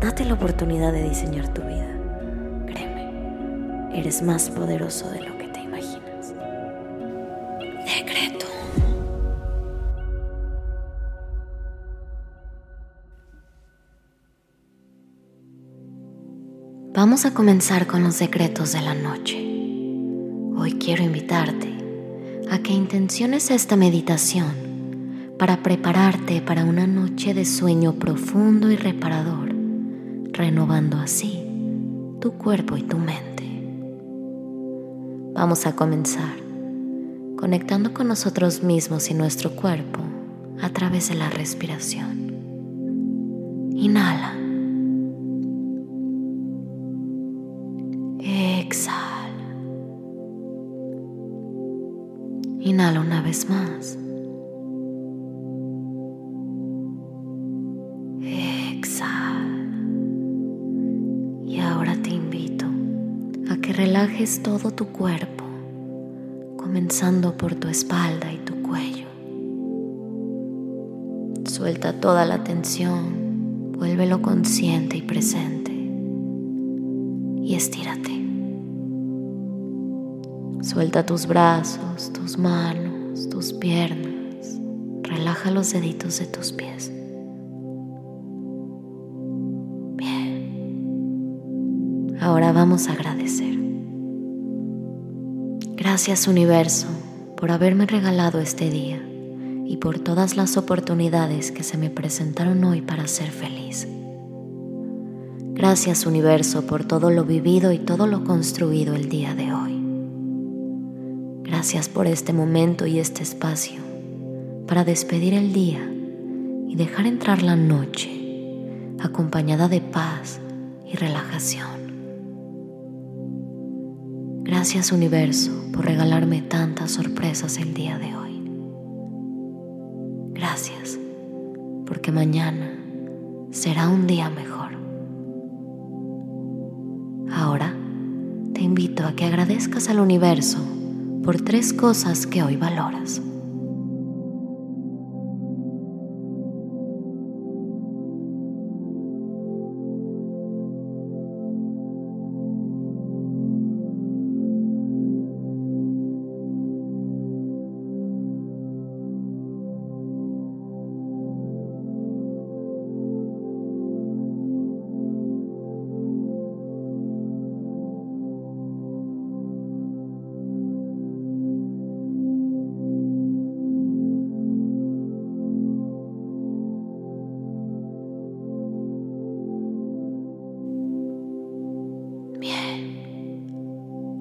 Date la oportunidad de diseñar tu vida. Créeme, eres más poderoso de lo que te imaginas. Decreto. Vamos a comenzar con los secretos de la noche. Hoy quiero invitarte a que intenciones esta meditación para prepararte para una noche de sueño profundo y reparador renovando así tu cuerpo y tu mente. Vamos a comenzar conectando con nosotros mismos y nuestro cuerpo a través de la respiración. Inhala. Exhala. Inhala una vez más. Relajes todo tu cuerpo, comenzando por tu espalda y tu cuello. Suelta toda la tensión, vuélvelo consciente y presente y estírate. Suelta tus brazos, tus manos, tus piernas, relaja los deditos de tus pies. Bien. Ahora vamos a agradecer. Gracias universo por haberme regalado este día y por todas las oportunidades que se me presentaron hoy para ser feliz. Gracias universo por todo lo vivido y todo lo construido el día de hoy. Gracias por este momento y este espacio para despedir el día y dejar entrar la noche acompañada de paz y relajación. Gracias universo por regalarme tantas sorpresas el día de hoy. Gracias porque mañana será un día mejor. Ahora te invito a que agradezcas al universo por tres cosas que hoy valoras.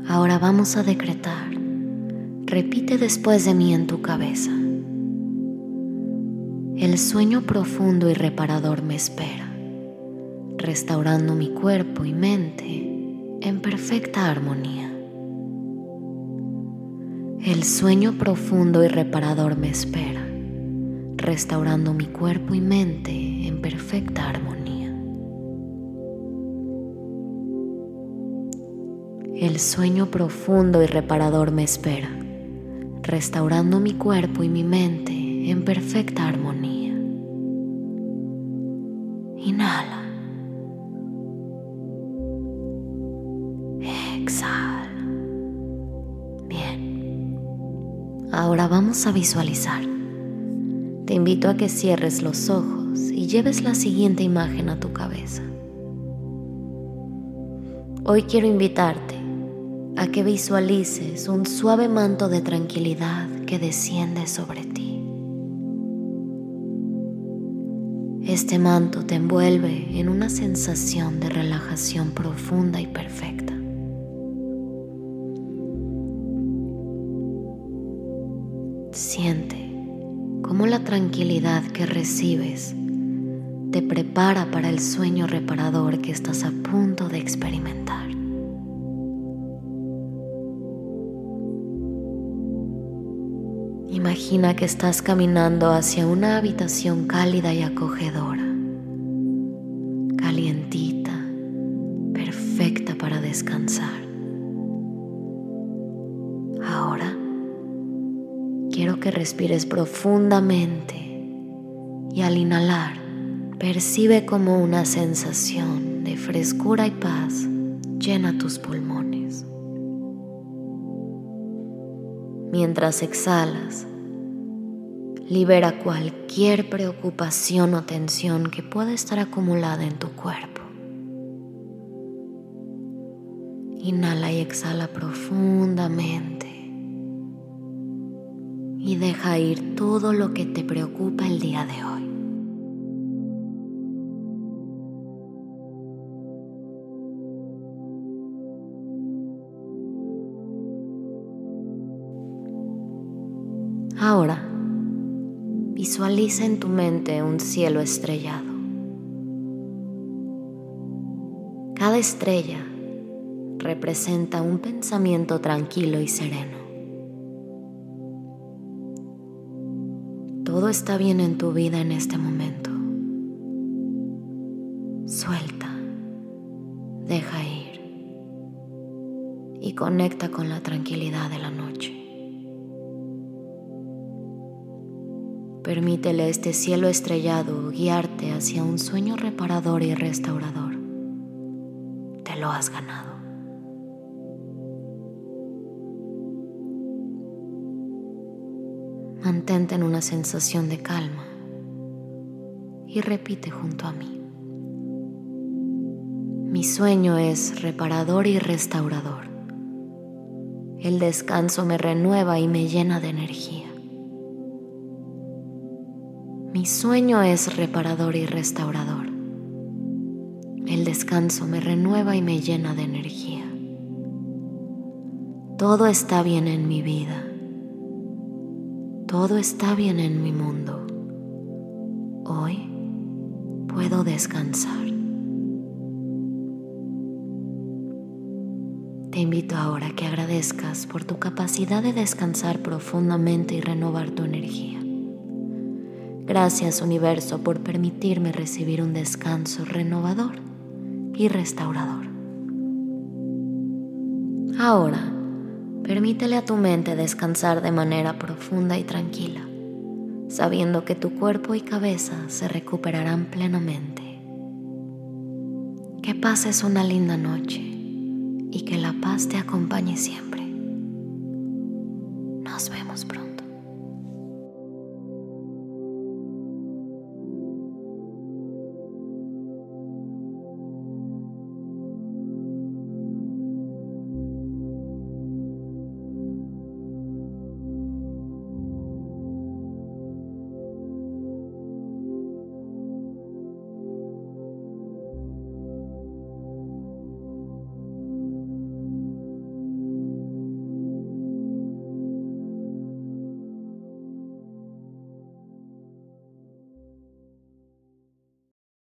Ahora vamos a decretar. Repite después de mí en tu cabeza. El sueño profundo y reparador me espera, restaurando mi cuerpo y mente en perfecta armonía. El sueño profundo y reparador me espera, restaurando mi cuerpo y mente en perfecta armonía. El sueño profundo y reparador me espera, restaurando mi cuerpo y mi mente en perfecta armonía. Inhala. Exhala. Bien. Ahora vamos a visualizar. Te invito a que cierres los ojos y lleves la siguiente imagen a tu cabeza. Hoy quiero invitarte a que visualices un suave manto de tranquilidad que desciende sobre ti. Este manto te envuelve en una sensación de relajación profunda y perfecta. Siente cómo la tranquilidad que recibes te prepara para el sueño reparador que estás a punto de experimentar. Imagina que estás caminando hacia una habitación cálida y acogedora, calientita, perfecta para descansar. Ahora quiero que respires profundamente y al inhalar percibe como una sensación de frescura y paz llena tus pulmones. Mientras exhalas, libera cualquier preocupación o tensión que pueda estar acumulada en tu cuerpo. Inhala y exhala profundamente y deja ir todo lo que te preocupa el día de hoy. Ahora, visualiza en tu mente un cielo estrellado. Cada estrella representa un pensamiento tranquilo y sereno. Todo está bien en tu vida en este momento. Suelta, deja ir y conecta con la tranquilidad de la noche. Permítele este cielo estrellado guiarte hacia un sueño reparador y restaurador. Te lo has ganado. Mantente en una sensación de calma y repite junto a mí. Mi sueño es reparador y restaurador. El descanso me renueva y me llena de energía. Mi sueño es reparador y restaurador. El descanso me renueva y me llena de energía. Todo está bien en mi vida. Todo está bien en mi mundo. Hoy puedo descansar. Te invito ahora a que agradezcas por tu capacidad de descansar profundamente y renovar tu energía. Gracias universo por permitirme recibir un descanso renovador y restaurador. Ahora, permítele a tu mente descansar de manera profunda y tranquila, sabiendo que tu cuerpo y cabeza se recuperarán plenamente. Que pases una linda noche y que la paz te acompañe siempre.